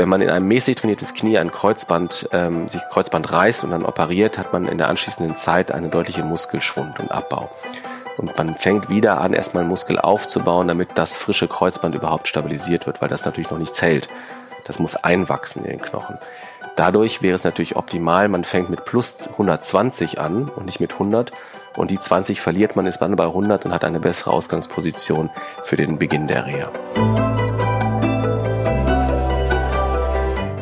Wenn man in ein mäßig trainiertes Knie ein Kreuzband, ähm, sich Kreuzband reißt und dann operiert, hat man in der anschließenden Zeit eine deutliche Muskelschwund und Abbau. Und man fängt wieder an, erstmal Muskel aufzubauen, damit das frische Kreuzband überhaupt stabilisiert wird, weil das natürlich noch nichts hält. Das muss einwachsen in den Knochen. Dadurch wäre es natürlich optimal, man fängt mit plus 120 an und nicht mit 100 und die 20 verliert man, ist dann bei 100 und hat eine bessere Ausgangsposition für den Beginn der Reha.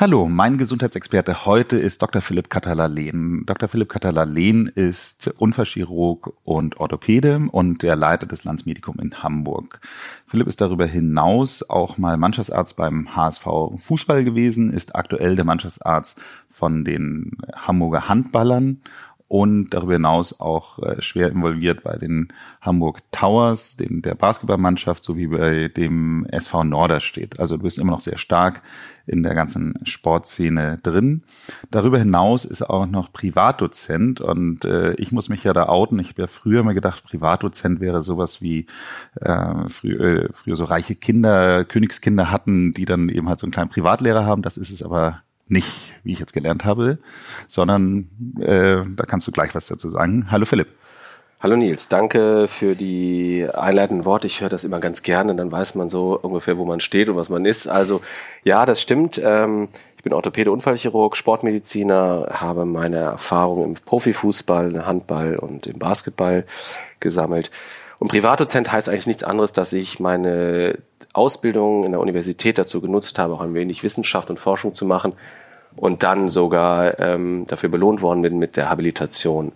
Hallo, mein Gesundheitsexperte heute ist Dr. Philipp Katalalen. Dr. Philipp Katalalen ist Unfallchirurg und Orthopäde und der Leiter des Landsmedikum in Hamburg. Philipp ist darüber hinaus auch mal Mannschaftsarzt beim HSV Fußball gewesen, ist aktuell der Mannschaftsarzt von den Hamburger Handballern und darüber hinaus auch äh, schwer involviert bei den Hamburg Towers, den, der Basketballmannschaft, sowie bei dem SV Norderstedt. Also du bist immer noch sehr stark in der ganzen Sportszene drin. Darüber hinaus ist er auch noch Privatdozent und äh, ich muss mich ja da outen. Ich habe ja früher mal gedacht, Privatdozent wäre sowas wie äh, frü äh, früher so reiche Kinder, Königskinder hatten, die dann eben halt so einen kleinen Privatlehrer haben. Das ist es aber nicht, wie ich jetzt gelernt habe, sondern äh, da kannst du gleich was dazu sagen. Hallo Philipp. Hallo Nils, danke für die einleitenden Worte. Ich höre das immer ganz gerne, dann weiß man so ungefähr, wo man steht und was man ist. Also ja, das stimmt. Ähm, ich bin Orthopäde, Unfallchirurg, Sportmediziner, habe meine Erfahrung im Profifußball, Handball und im Basketball gesammelt. Und Privatdozent heißt eigentlich nichts anderes, dass ich meine Ausbildung in der Universität dazu genutzt habe, auch ein wenig Wissenschaft und Forschung zu machen und dann sogar ähm, dafür belohnt worden bin mit der Habilitation.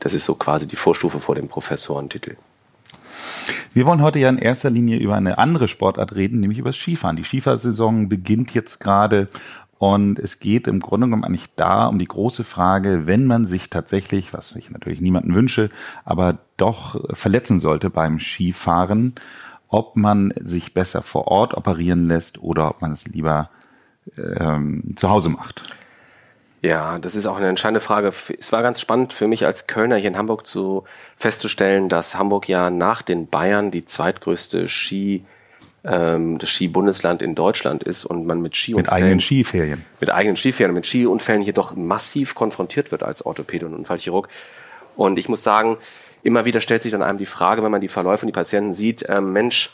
Das ist so quasi die Vorstufe vor dem Professorentitel. Wir wollen heute ja in erster Linie über eine andere Sportart reden, nämlich über das Skifahren. Die Skifahrsaison beginnt jetzt gerade und es geht im Grunde genommen eigentlich da um die große Frage, wenn man sich tatsächlich, was ich natürlich niemanden wünsche, aber doch verletzen sollte beim Skifahren, ob man sich besser vor Ort operieren lässt oder ob man es lieber ähm, zu Hause macht. Ja, das ist auch eine entscheidende Frage. Es war ganz spannend für mich als Kölner hier in Hamburg zu festzustellen, dass Hamburg ja nach den Bayern die zweitgrößte Ski ähm, das Skibundesland in Deutschland ist und man mit Skiunfällen mit eigenen Skiferien mit eigenen Skiferien mit Skiunfällen hier doch massiv konfrontiert wird als Orthopäde und Unfallchirurg. Und ich muss sagen, immer wieder stellt sich dann einem die Frage, wenn man die Verläufe und die Patienten sieht, äh, Mensch,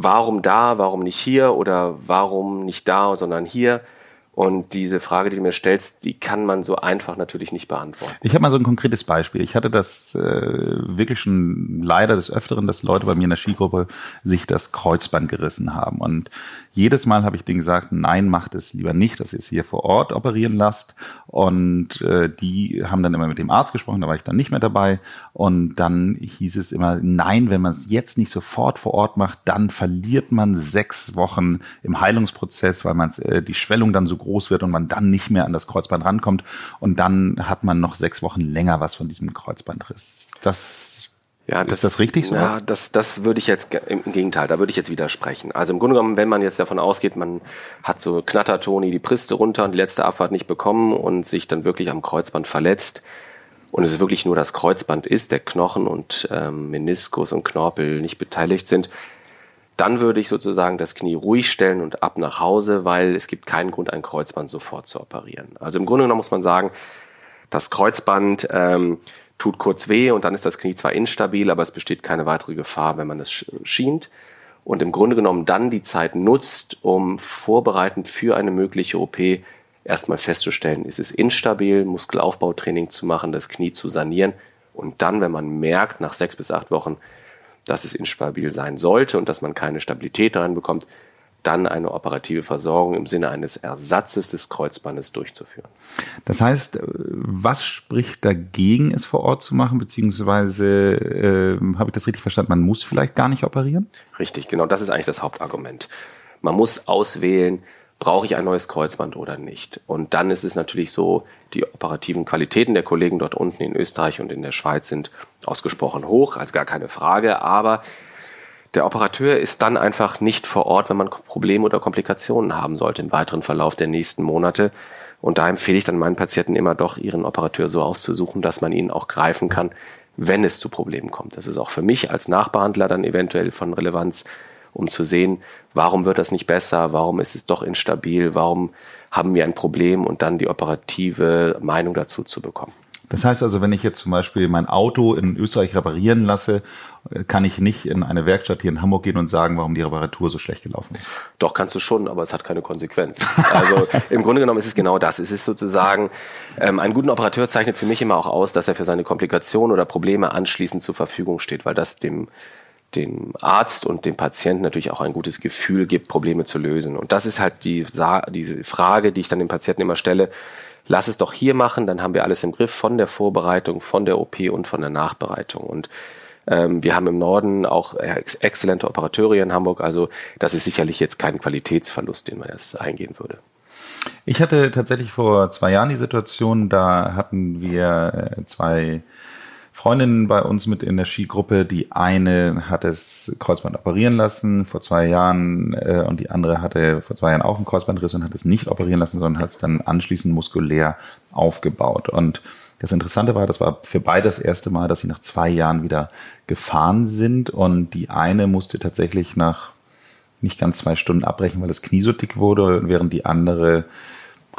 warum da, warum nicht hier oder warum nicht da, sondern hier? Und diese Frage, die du mir stellst, die kann man so einfach natürlich nicht beantworten. Ich habe mal so ein konkretes Beispiel. Ich hatte das äh, wirklich schon leider des Öfteren, dass Leute bei mir in der Skigruppe sich das Kreuzband gerissen haben. Und jedes Mal habe ich denen gesagt, nein, macht es lieber nicht, dass ihr es hier vor Ort operieren lasst. Und äh, die haben dann immer mit dem Arzt gesprochen, da war ich dann nicht mehr dabei. Und dann hieß es immer, nein, wenn man es jetzt nicht sofort vor Ort macht, dann verliert man sechs Wochen im Heilungsprozess, weil man äh, die Schwellung dann so groß wird und man dann nicht mehr an das Kreuzband rankommt. Und dann hat man noch sechs Wochen länger was von diesem Kreuzbandriss. Das ja, das, ist das richtig so? Ja, das, das würde ich jetzt im Gegenteil, da würde ich jetzt widersprechen. Also im Grunde genommen, wenn man jetzt davon ausgeht, man hat so Knattertoni die Priste runter und die letzte Abfahrt nicht bekommen und sich dann wirklich am Kreuzband verletzt und es wirklich nur das Kreuzband ist, der Knochen und ähm, Meniskus und Knorpel nicht beteiligt sind, dann würde ich sozusagen das Knie ruhig stellen und ab nach Hause, weil es gibt keinen Grund, ein Kreuzband sofort zu operieren. Also im Grunde genommen muss man sagen, das Kreuzband ähm, tut kurz weh und dann ist das Knie zwar instabil, aber es besteht keine weitere Gefahr, wenn man es schient. Und im Grunde genommen dann die Zeit nutzt, um vorbereitend für eine mögliche OP erstmal festzustellen, ist es instabil, Muskelaufbautraining zu machen, das Knie zu sanieren und dann, wenn man merkt, nach sechs bis acht Wochen, dass es instabil sein sollte und dass man keine Stabilität reinbekommt, dann eine operative Versorgung im Sinne eines Ersatzes des Kreuzbandes durchzuführen. Das heißt, äh, was spricht dagegen, es vor Ort zu machen, beziehungsweise äh, habe ich das richtig verstanden, man muss vielleicht gar nicht operieren? Richtig, genau, das ist eigentlich das Hauptargument. Man muss auswählen, brauche ich ein neues Kreuzband oder nicht? Und dann ist es natürlich so, die operativen Qualitäten der Kollegen dort unten in Österreich und in der Schweiz sind ausgesprochen hoch, als gar keine Frage, aber der Operateur ist dann einfach nicht vor Ort, wenn man Probleme oder Komplikationen haben sollte im weiteren Verlauf der nächsten Monate. Und da empfehle ich dann meinen Patienten immer doch, ihren Operateur so auszusuchen, dass man ihn auch greifen kann, wenn es zu Problemen kommt. Das ist auch für mich als Nachbehandler dann eventuell von Relevanz, um zu sehen, warum wird das nicht besser, warum ist es doch instabil, warum haben wir ein Problem und dann die operative Meinung dazu zu bekommen. Das heißt also, wenn ich jetzt zum Beispiel mein Auto in Österreich reparieren lasse, kann ich nicht in eine Werkstatt hier in Hamburg gehen und sagen, warum die Reparatur so schlecht gelaufen ist. Doch, kannst du schon, aber es hat keine Konsequenz. Also im Grunde genommen ist es genau das. Es ist sozusagen, ähm, einen guten Operateur zeichnet für mich immer auch aus, dass er für seine Komplikationen oder Probleme anschließend zur Verfügung steht, weil das dem dem Arzt und dem Patienten natürlich auch ein gutes Gefühl gibt, Probleme zu lösen. Und das ist halt die, diese Frage, die ich dann dem Patienten immer stelle. Lass es doch hier machen, dann haben wir alles im Griff von der Vorbereitung, von der OP und von der Nachbereitung. Und ähm, wir haben im Norden auch ex exzellente Operateure in Hamburg. Also das ist sicherlich jetzt kein Qualitätsverlust, den man jetzt eingehen würde. Ich hatte tatsächlich vor zwei Jahren die Situation, da hatten wir äh, zwei Freundinnen bei uns mit in der Skigruppe. Die eine hat das Kreuzband operieren lassen vor zwei Jahren äh, und die andere hatte vor zwei Jahren auch einen Kreuzbandriss und hat es nicht operieren lassen, sondern hat es dann anschließend muskulär aufgebaut. Und das Interessante war, das war für beide das erste Mal, dass sie nach zwei Jahren wieder gefahren sind und die eine musste tatsächlich nach nicht ganz zwei Stunden abbrechen, weil das Knie so dick wurde, während die andere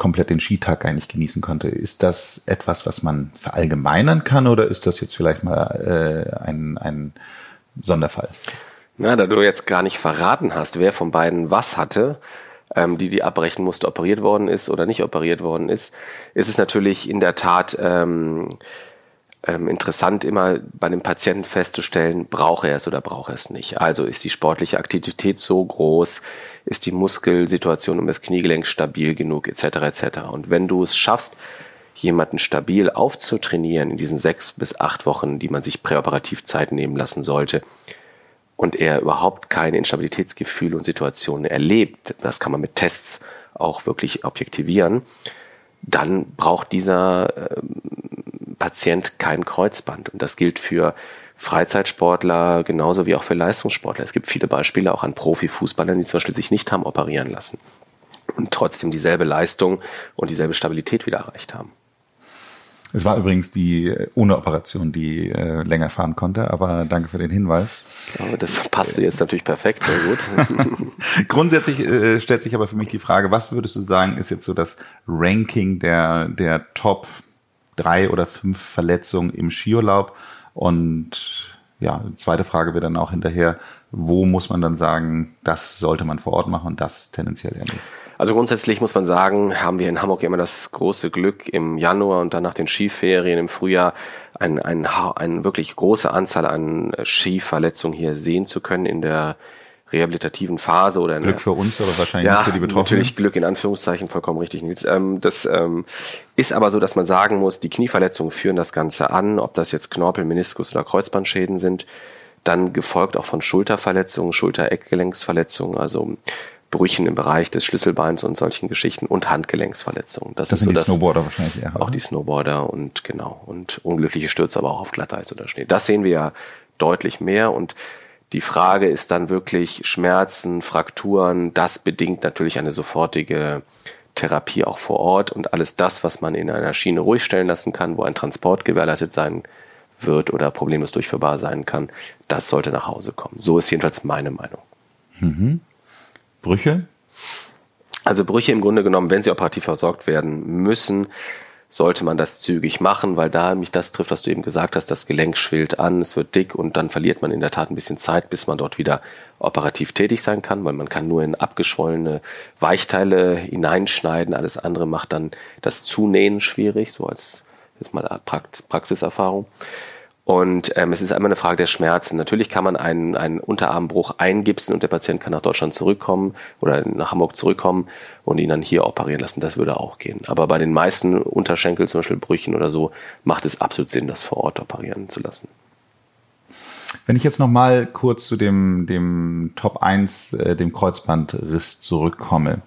komplett den Skitag eigentlich genießen konnte. Ist das etwas, was man verallgemeinern kann oder ist das jetzt vielleicht mal äh, ein, ein Sonderfall? Na, da du jetzt gar nicht verraten hast, wer von beiden was hatte, ähm, die die abbrechen musste, operiert worden ist oder nicht operiert worden ist, ist es natürlich in der Tat ähm, ähm, interessant, immer bei dem Patienten festzustellen, braucht er es oder braucht er es nicht. Also ist die sportliche Aktivität so groß, ist die Muskelsituation um das Kniegelenk stabil genug, etc. etc. Und wenn du es schaffst, jemanden stabil aufzutrainieren in diesen sechs bis acht Wochen, die man sich präoperativ Zeit nehmen lassen sollte, und er überhaupt keine Instabilitätsgefühle und Situationen erlebt, das kann man mit Tests auch wirklich objektivieren, dann braucht dieser ähm, Patient kein Kreuzband. Und das gilt für Freizeitsportler genauso wie auch für Leistungssportler. Es gibt viele Beispiele auch an Profifußballern, die zum Beispiel sich nicht haben operieren lassen und trotzdem dieselbe Leistung und dieselbe Stabilität wieder erreicht haben. Es war übrigens die äh, ohne Operation, die äh, länger fahren konnte, aber danke für den Hinweis. Aber das passte jetzt natürlich perfekt, sehr gut. Grundsätzlich äh, stellt sich aber für mich die Frage, was würdest du sagen, ist jetzt so das Ranking der, der Top drei oder fünf Verletzungen im Skiurlaub. Und ja, zweite Frage wäre dann auch hinterher, wo muss man dann sagen, das sollte man vor Ort machen und das tendenziell eher nicht? Also grundsätzlich muss man sagen, haben wir in Hamburg immer das große Glück, im Januar und dann nach den Skiferien im Frühjahr eine ein, ein wirklich große Anzahl an Skiverletzungen hier sehen zu können in der rehabilitativen Phase oder Glück für uns, aber wahrscheinlich ja, nicht für die Betroffenen. Natürlich Glück in Anführungszeichen, vollkommen richtig, Nils. Ähm, das ähm, ist aber so, dass man sagen muss, die Knieverletzungen führen das Ganze an, ob das jetzt Knorpel, Meniskus oder Kreuzbandschäden sind. Dann gefolgt auch von Schulterverletzungen, Schulter-Eckgelenksverletzungen, also Brüchen im Bereich des Schlüsselbeins und solchen Geschichten und Handgelenksverletzungen. Das, das ist so das. Snowboarder wahrscheinlich eher. Auch oder? die Snowboarder und genau und unglückliche Stürze aber auch auf Glatteis oder Schnee. Das sehen wir ja deutlich mehr und die Frage ist dann wirklich Schmerzen, Frakturen. Das bedingt natürlich eine sofortige Therapie auch vor Ort und alles das, was man in einer Schiene ruhig stellen lassen kann, wo ein Transport gewährleistet sein wird oder problemlos durchführbar sein kann, das sollte nach Hause kommen. So ist jedenfalls meine Meinung. Mhm. Brüche? Also Brüche im Grunde genommen, wenn sie operativ versorgt werden müssen, sollte man das zügig machen, weil da mich das trifft, was du eben gesagt hast, das Gelenk schwillt an, es wird dick und dann verliert man in der Tat ein bisschen Zeit, bis man dort wieder operativ tätig sein kann, weil man kann nur in abgeschwollene Weichteile hineinschneiden, alles andere macht dann das Zunähen schwierig, so als jetzt mal Praxiserfahrung. Und ähm, es ist einmal eine Frage der Schmerzen. Natürlich kann man einen, einen Unterarmbruch eingipsen und der Patient kann nach Deutschland zurückkommen oder nach Hamburg zurückkommen und ihn dann hier operieren lassen. Das würde auch gehen. Aber bei den meisten Unterschenkel, zum Beispiel Brüchen oder so, macht es absolut Sinn, das vor Ort operieren zu lassen. Wenn ich jetzt nochmal kurz zu dem, dem Top 1, äh, dem Kreuzbandriss zurückkomme.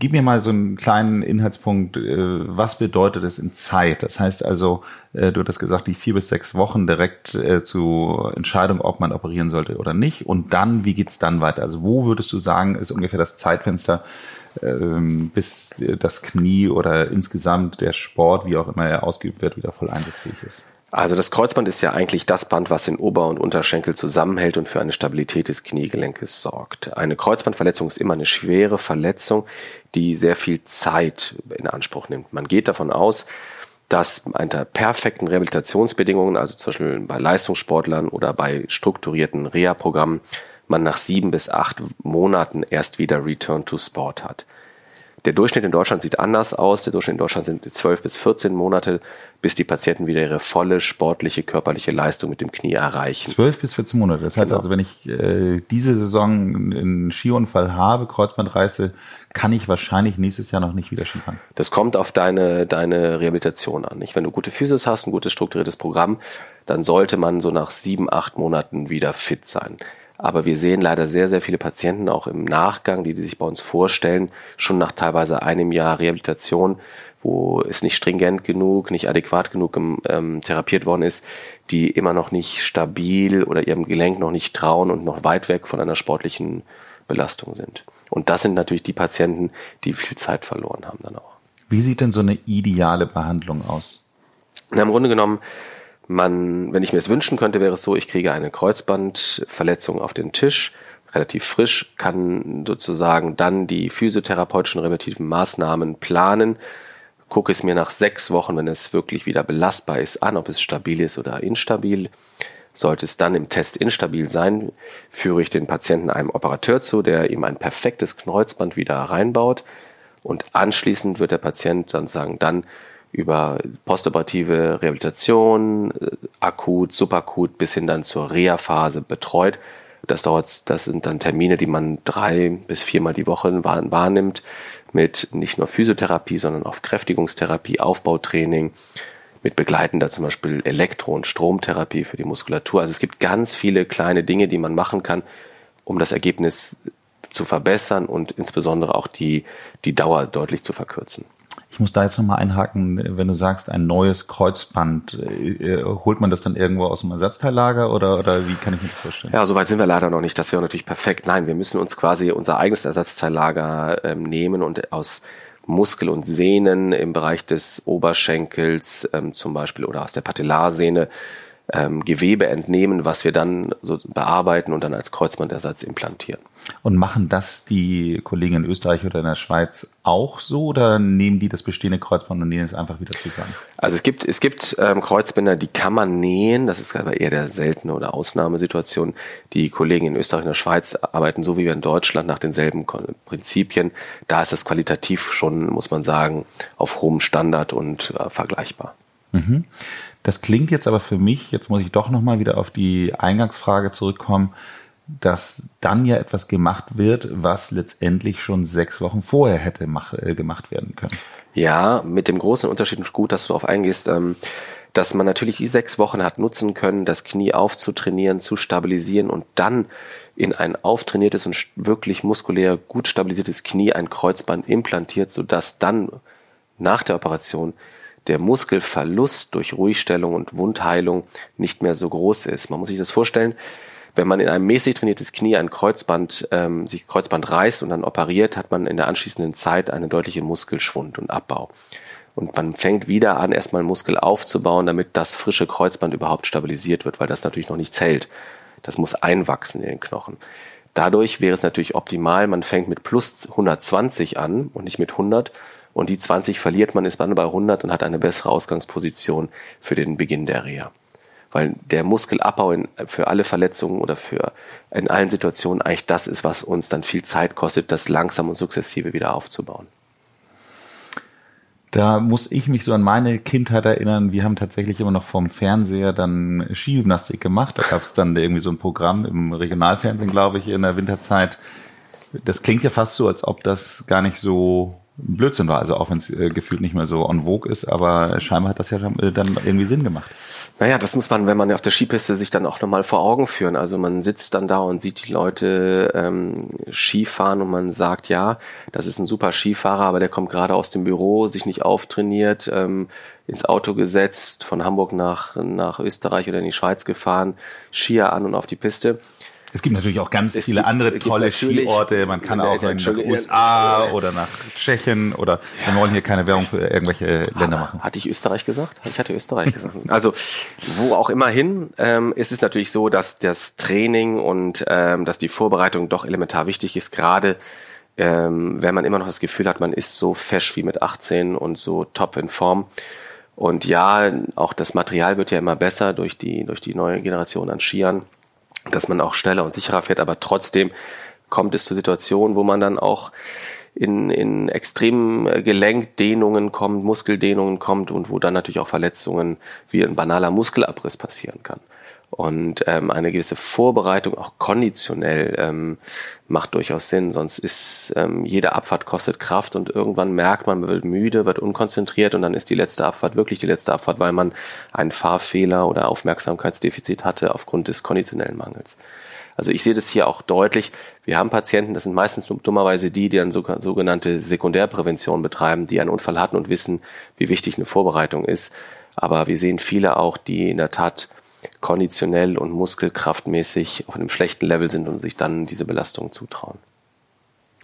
Gib mir mal so einen kleinen Inhaltspunkt. Äh, was bedeutet es in Zeit? Das heißt also, äh, du hattest gesagt, die vier bis sechs Wochen direkt äh, zu Entscheidung, ob man operieren sollte oder nicht. Und dann, wie geht's dann weiter? Also wo würdest du sagen, ist ungefähr das Zeitfenster, ähm, bis das Knie oder insgesamt der Sport, wie auch immer er ausgeübt wird, wieder voll einsatzfähig ist? Also das Kreuzband ist ja eigentlich das Band, was den Ober- und Unterschenkel zusammenhält und für eine Stabilität des Kniegelenkes sorgt. Eine Kreuzbandverletzung ist immer eine schwere Verletzung, die sehr viel Zeit in Anspruch nimmt. Man geht davon aus, dass unter perfekten Rehabilitationsbedingungen, also zum Beispiel bei Leistungssportlern oder bei strukturierten Reha-Programmen, man nach sieben bis acht Monaten erst wieder Return to Sport hat. Der Durchschnitt in Deutschland sieht anders aus. Der Durchschnitt in Deutschland sind 12 bis 14 Monate, bis die Patienten wieder ihre volle sportliche, körperliche Leistung mit dem Knie erreichen. 12 bis 14 Monate. Das heißt genau. also, wenn ich äh, diese Saison einen Skiunfall habe, Kreuzbandreiße, kann ich wahrscheinlich nächstes Jahr noch nicht wieder Skifahren. Das kommt auf deine, deine Rehabilitation an. Nicht? Wenn du gute Physis hast, ein gutes strukturiertes Programm, dann sollte man so nach sieben, acht Monaten wieder fit sein. Aber wir sehen leider sehr, sehr viele Patienten auch im Nachgang, die, die sich bei uns vorstellen, schon nach teilweise einem Jahr Rehabilitation, wo es nicht stringent genug, nicht adäquat genug ähm, therapiert worden ist, die immer noch nicht stabil oder ihrem Gelenk noch nicht trauen und noch weit weg von einer sportlichen Belastung sind. Und das sind natürlich die Patienten, die viel Zeit verloren haben dann auch. Wie sieht denn so eine ideale Behandlung aus? Na, Im Grunde genommen man, wenn ich mir es wünschen könnte, wäre es so, ich kriege eine Kreuzbandverletzung auf den Tisch, relativ frisch, kann sozusagen dann die physiotherapeutischen rehabilitativen Maßnahmen planen, gucke es mir nach sechs Wochen, wenn es wirklich wieder belastbar ist, an, ob es stabil ist oder instabil. Sollte es dann im Test instabil sein, führe ich den Patienten einem Operateur zu, der ihm ein perfektes Kreuzband wieder reinbaut. Und anschließend wird der Patient dann sagen, dann über postoperative Rehabilitation, äh, akut, subakut bis hin dann zur Reha-Phase betreut. Das dauert, das sind dann Termine, die man drei bis viermal die Woche wahrnimmt, mit nicht nur Physiotherapie, sondern auch Kräftigungstherapie, Aufbautraining, mit begleitender zum Beispiel Elektro- und Stromtherapie für die Muskulatur. Also es gibt ganz viele kleine Dinge, die man machen kann, um das Ergebnis zu verbessern und insbesondere auch die, die Dauer deutlich zu verkürzen. Ich muss da jetzt nochmal einhaken, wenn du sagst, ein neues Kreuzband, äh, holt man das dann irgendwo aus dem Ersatzteillager oder, oder wie kann ich mir das vorstellen? Ja, soweit sind wir leider noch nicht. Das wäre natürlich perfekt. Nein, wir müssen uns quasi unser eigenes Ersatzteillager ähm, nehmen und aus Muskel und Sehnen im Bereich des Oberschenkels ähm, zum Beispiel oder aus der Patellarsehne ähm, Gewebe entnehmen, was wir dann so bearbeiten und dann als Kreuzbandersatz implantieren. Und machen das die Kollegen in Österreich oder in der Schweiz auch so oder nehmen die das bestehende Kreuzband und nähen es einfach wieder zusammen? Also es gibt, es gibt ähm, Kreuzbänder, die kann man nähen, das ist aber eher der seltene oder Ausnahmesituation. Die Kollegen in Österreich und der Schweiz arbeiten so wie wir in Deutschland nach denselben Prinzipien. Da ist das qualitativ schon, muss man sagen, auf hohem Standard und äh, vergleichbar. Mhm. Das klingt jetzt aber für mich, jetzt muss ich doch nochmal wieder auf die Eingangsfrage zurückkommen, dass dann ja etwas gemacht wird, was letztendlich schon sechs Wochen vorher hätte mach, äh, gemacht werden können. Ja, mit dem großen Unterschied, gut, dass du darauf eingehst, ähm, dass man natürlich die sechs Wochen hat nutzen können, das Knie aufzutrainieren, zu stabilisieren und dann in ein auftrainiertes und wirklich muskulär gut stabilisiertes Knie ein Kreuzband implantiert, sodass dann nach der Operation der Muskelverlust durch Ruhigstellung und Wundheilung nicht mehr so groß ist. Man muss sich das vorstellen, wenn man in einem mäßig trainiertes Knie ein Kreuzband, ähm, sich Kreuzband reißt und dann operiert, hat man in der anschließenden Zeit einen deutlichen Muskelschwund und Abbau. Und man fängt wieder an, erstmal Muskel aufzubauen, damit das frische Kreuzband überhaupt stabilisiert wird, weil das natürlich noch nicht zählt. Das muss einwachsen in den Knochen. Dadurch wäre es natürlich optimal, man fängt mit plus 120 an und nicht mit 100 und die 20 verliert man, ist man bei 100 und hat eine bessere Ausgangsposition für den Beginn der Reha. Weil der Muskelabbau in, für alle Verletzungen oder für in allen Situationen eigentlich das ist, was uns dann viel Zeit kostet, das langsam und sukzessive wieder aufzubauen. Da muss ich mich so an meine Kindheit erinnern. Wir haben tatsächlich immer noch vom Fernseher dann Skigymnastik gemacht. Da gab es dann irgendwie so ein Programm im Regionalfernsehen, glaube ich, in der Winterzeit. Das klingt ja fast so, als ob das gar nicht so Blödsinn war, also auch wenn es äh, gefühlt nicht mehr so on vogue ist, aber scheinbar hat das ja dann, äh, dann irgendwie Sinn gemacht. Naja, das muss man, wenn man auf der Skipiste sich dann auch nochmal vor Augen führen. Also man sitzt dann da und sieht die Leute ähm, Skifahren und man sagt, ja, das ist ein super Skifahrer, aber der kommt gerade aus dem Büro, sich nicht auftrainiert, ähm, ins Auto gesetzt, von Hamburg nach, nach Österreich oder in die Schweiz gefahren, Skier an und auf die Piste. Es gibt natürlich auch ganz es viele gibt, andere tolle Skiorte. Man kann auch in die USA oder nach Tschechien oder wir wollen hier keine Werbung für irgendwelche Länder machen. Hatte ich Österreich gesagt? Ich hatte Österreich gesagt. Also wo auch immer hin, ähm, ist es natürlich so, dass das Training und ähm, dass die Vorbereitung doch elementar wichtig ist, gerade ähm, wenn man immer noch das Gefühl hat, man ist so fesch wie mit 18 und so top in Form. Und ja, auch das Material wird ja immer besser durch die, durch die neue Generation an Skiern dass man auch schneller und sicherer fährt, aber trotzdem kommt es zu Situationen, wo man dann auch in, in extremen äh, Gelenkdehnungen kommt, Muskeldehnungen kommt und wo dann natürlich auch Verletzungen wie ein banaler Muskelabriss passieren kann. Und ähm, eine gewisse Vorbereitung, auch konditionell, ähm, macht durchaus Sinn. Sonst ist ähm, jede Abfahrt kostet Kraft und irgendwann merkt man, man wird müde, wird unkonzentriert und dann ist die letzte Abfahrt wirklich die letzte Abfahrt, weil man einen Fahrfehler oder Aufmerksamkeitsdefizit hatte aufgrund des konditionellen Mangels. Also ich sehe das hier auch deutlich. Wir haben Patienten, das sind meistens dummerweise die, die dann sogenannte Sekundärprävention betreiben, die einen Unfall hatten und wissen, wie wichtig eine Vorbereitung ist. Aber wir sehen viele auch, die in der Tat konditionell und muskelkraftmäßig auf einem schlechten Level sind und sich dann diese Belastung zutrauen.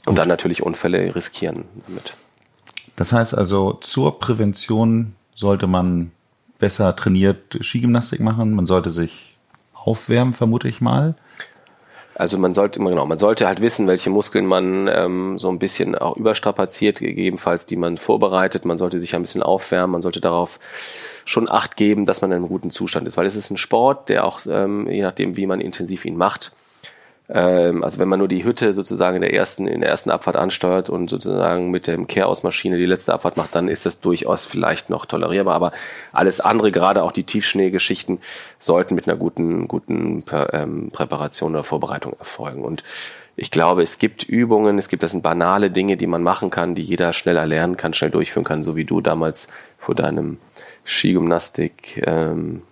Und dann natürlich Unfälle riskieren damit. Das heißt also, zur Prävention sollte man besser trainiert Skigymnastik machen. Man sollte sich aufwärmen, vermute ich mal. Also man sollte immer genau, man sollte halt wissen, welche Muskeln man ähm, so ein bisschen auch überstrapaziert, gegebenenfalls die man vorbereitet. Man sollte sich ein bisschen aufwärmen, man sollte darauf schon Acht geben, dass man in einem guten Zustand ist, weil es ist ein Sport, der auch ähm, je nachdem, wie man intensiv ihn macht, ähm, also wenn man nur die Hütte sozusagen in der ersten, in der ersten Abfahrt ansteuert und sozusagen mit dem Kehrausmaschine die letzte Abfahrt macht, dann ist das durchaus vielleicht noch tolerierbar. Aber alles andere, gerade auch die Tiefschneegeschichten, sollten mit einer guten, guten ähm, Präparation oder Vorbereitung erfolgen. Und ich glaube, es gibt Übungen, es gibt das sind banale Dinge, die man machen kann, die jeder schneller lernen kann, schnell durchführen kann, so wie du damals vor deinem Skigymnastik ähm,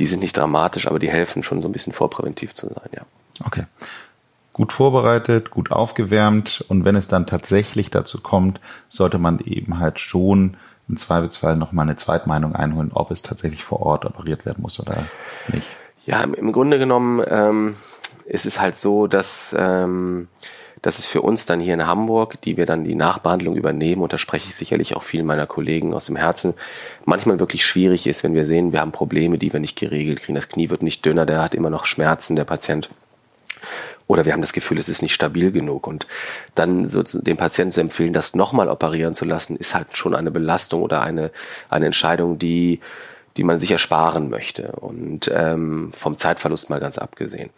die sind nicht dramatisch, aber die helfen schon so ein bisschen vorpräventiv zu sein, ja. Okay. Gut vorbereitet, gut aufgewärmt und wenn es dann tatsächlich dazu kommt, sollte man eben halt schon im Zweifelsfall nochmal eine Zweitmeinung einholen, ob es tatsächlich vor Ort operiert werden muss oder nicht. Ja, im, Grunde genommen ähm, ist es halt so, dass ähm, das ist für uns dann hier in Hamburg, die wir dann die Nachbehandlung übernehmen, und da spreche ich sicherlich auch vielen meiner Kollegen aus dem Herzen, manchmal wirklich schwierig ist, wenn wir sehen, wir haben Probleme, die wir nicht geregelt kriegen. Das Knie wird nicht dünner, der hat immer noch Schmerzen, der Patient. Oder wir haben das Gefühl, es ist nicht stabil genug. Und dann so dem Patienten zu empfehlen, das nochmal operieren zu lassen, ist halt schon eine Belastung oder eine, eine Entscheidung, die die man sich ersparen möchte und ähm, vom Zeitverlust mal ganz abgesehen.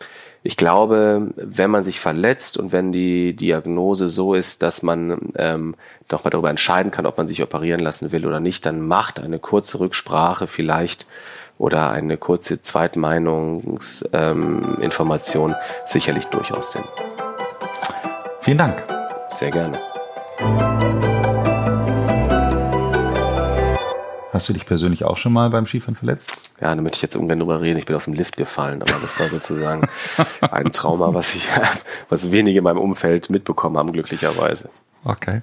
Ich glaube, wenn man sich verletzt und wenn die Diagnose so ist, dass man ähm, doch mal darüber entscheiden kann, ob man sich operieren lassen will oder nicht, dann macht eine kurze Rücksprache vielleicht oder eine kurze Zweitmeinungsinformation ähm, sicherlich durchaus Sinn. Vielen Dank. Sehr gerne. Hast du dich persönlich auch schon mal beim Skifahren verletzt? Ja, damit ich jetzt ungern drüber reden, ich bin aus dem Lift gefallen, aber das war sozusagen ein Trauma, was ich, was wenige in meinem Umfeld mitbekommen haben, glücklicherweise. Okay.